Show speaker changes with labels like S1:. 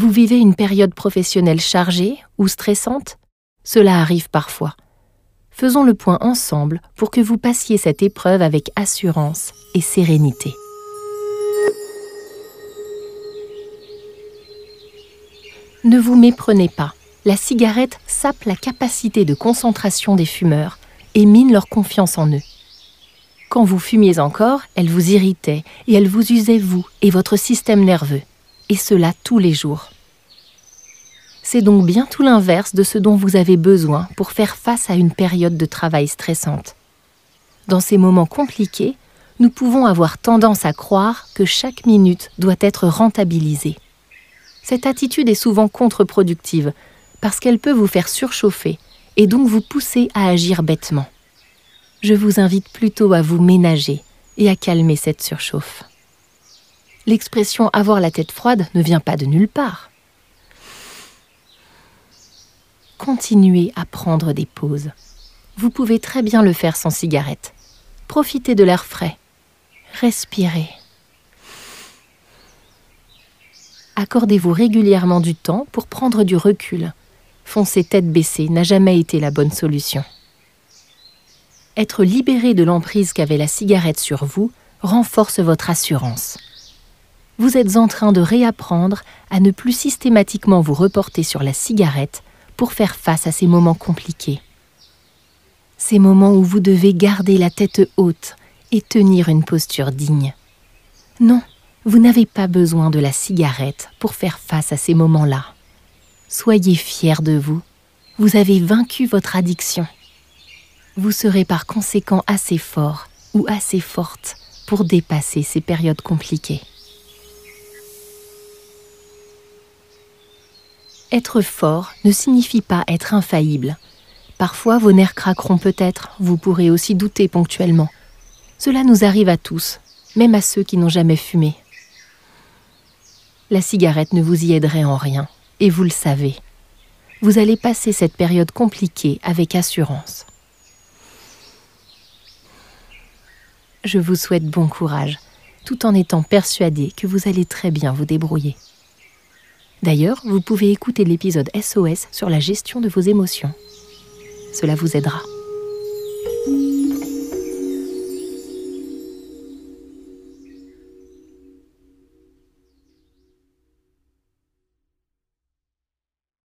S1: Vous vivez une période professionnelle chargée ou stressante? Cela arrive parfois. Faisons le point ensemble pour que vous passiez cette épreuve avec assurance et sérénité. Ne vous méprenez pas, la cigarette sape la capacité de concentration des fumeurs et mine leur confiance en eux. Quand vous fumiez encore, elle vous irritait et elle vous usait vous et votre système nerveux, et cela tous les jours. C'est donc bien tout l'inverse de ce dont vous avez besoin pour faire face à une période de travail stressante. Dans ces moments compliqués, nous pouvons avoir tendance à croire que chaque minute doit être rentabilisée. Cette attitude est souvent contre-productive parce qu'elle peut vous faire surchauffer et donc vous pousser à agir bêtement. Je vous invite plutôt à vous ménager et à calmer cette surchauffe. L'expression avoir la tête froide ne vient pas de nulle part. Continuez à prendre des pauses. Vous pouvez très bien le faire sans cigarette. Profitez de l'air frais. Respirez. accordez-vous régulièrement du temps pour prendre du recul. Foncer tête baissée n'a jamais été la bonne solution. Être libéré de l'emprise qu'avait la cigarette sur vous renforce votre assurance. Vous êtes en train de réapprendre à ne plus systématiquement vous reporter sur la cigarette pour faire face à ces moments compliqués. Ces moments où vous devez garder la tête haute et tenir une posture digne. Non, vous n'avez pas besoin de la cigarette pour faire face à ces moments-là. Soyez fiers de vous. Vous avez vaincu votre addiction. Vous serez par conséquent assez fort ou assez forte pour dépasser ces périodes compliquées. Être fort ne signifie pas être infaillible. Parfois vos nerfs craqueront peut-être, vous pourrez aussi douter ponctuellement. Cela nous arrive à tous, même à ceux qui n'ont jamais fumé la cigarette ne vous y aiderait en rien, et vous le savez. Vous allez passer cette période compliquée avec assurance. Je vous souhaite bon courage, tout en étant persuadé que vous allez très bien vous débrouiller. D'ailleurs, vous pouvez écouter l'épisode SOS sur la gestion de vos émotions. Cela vous aidera.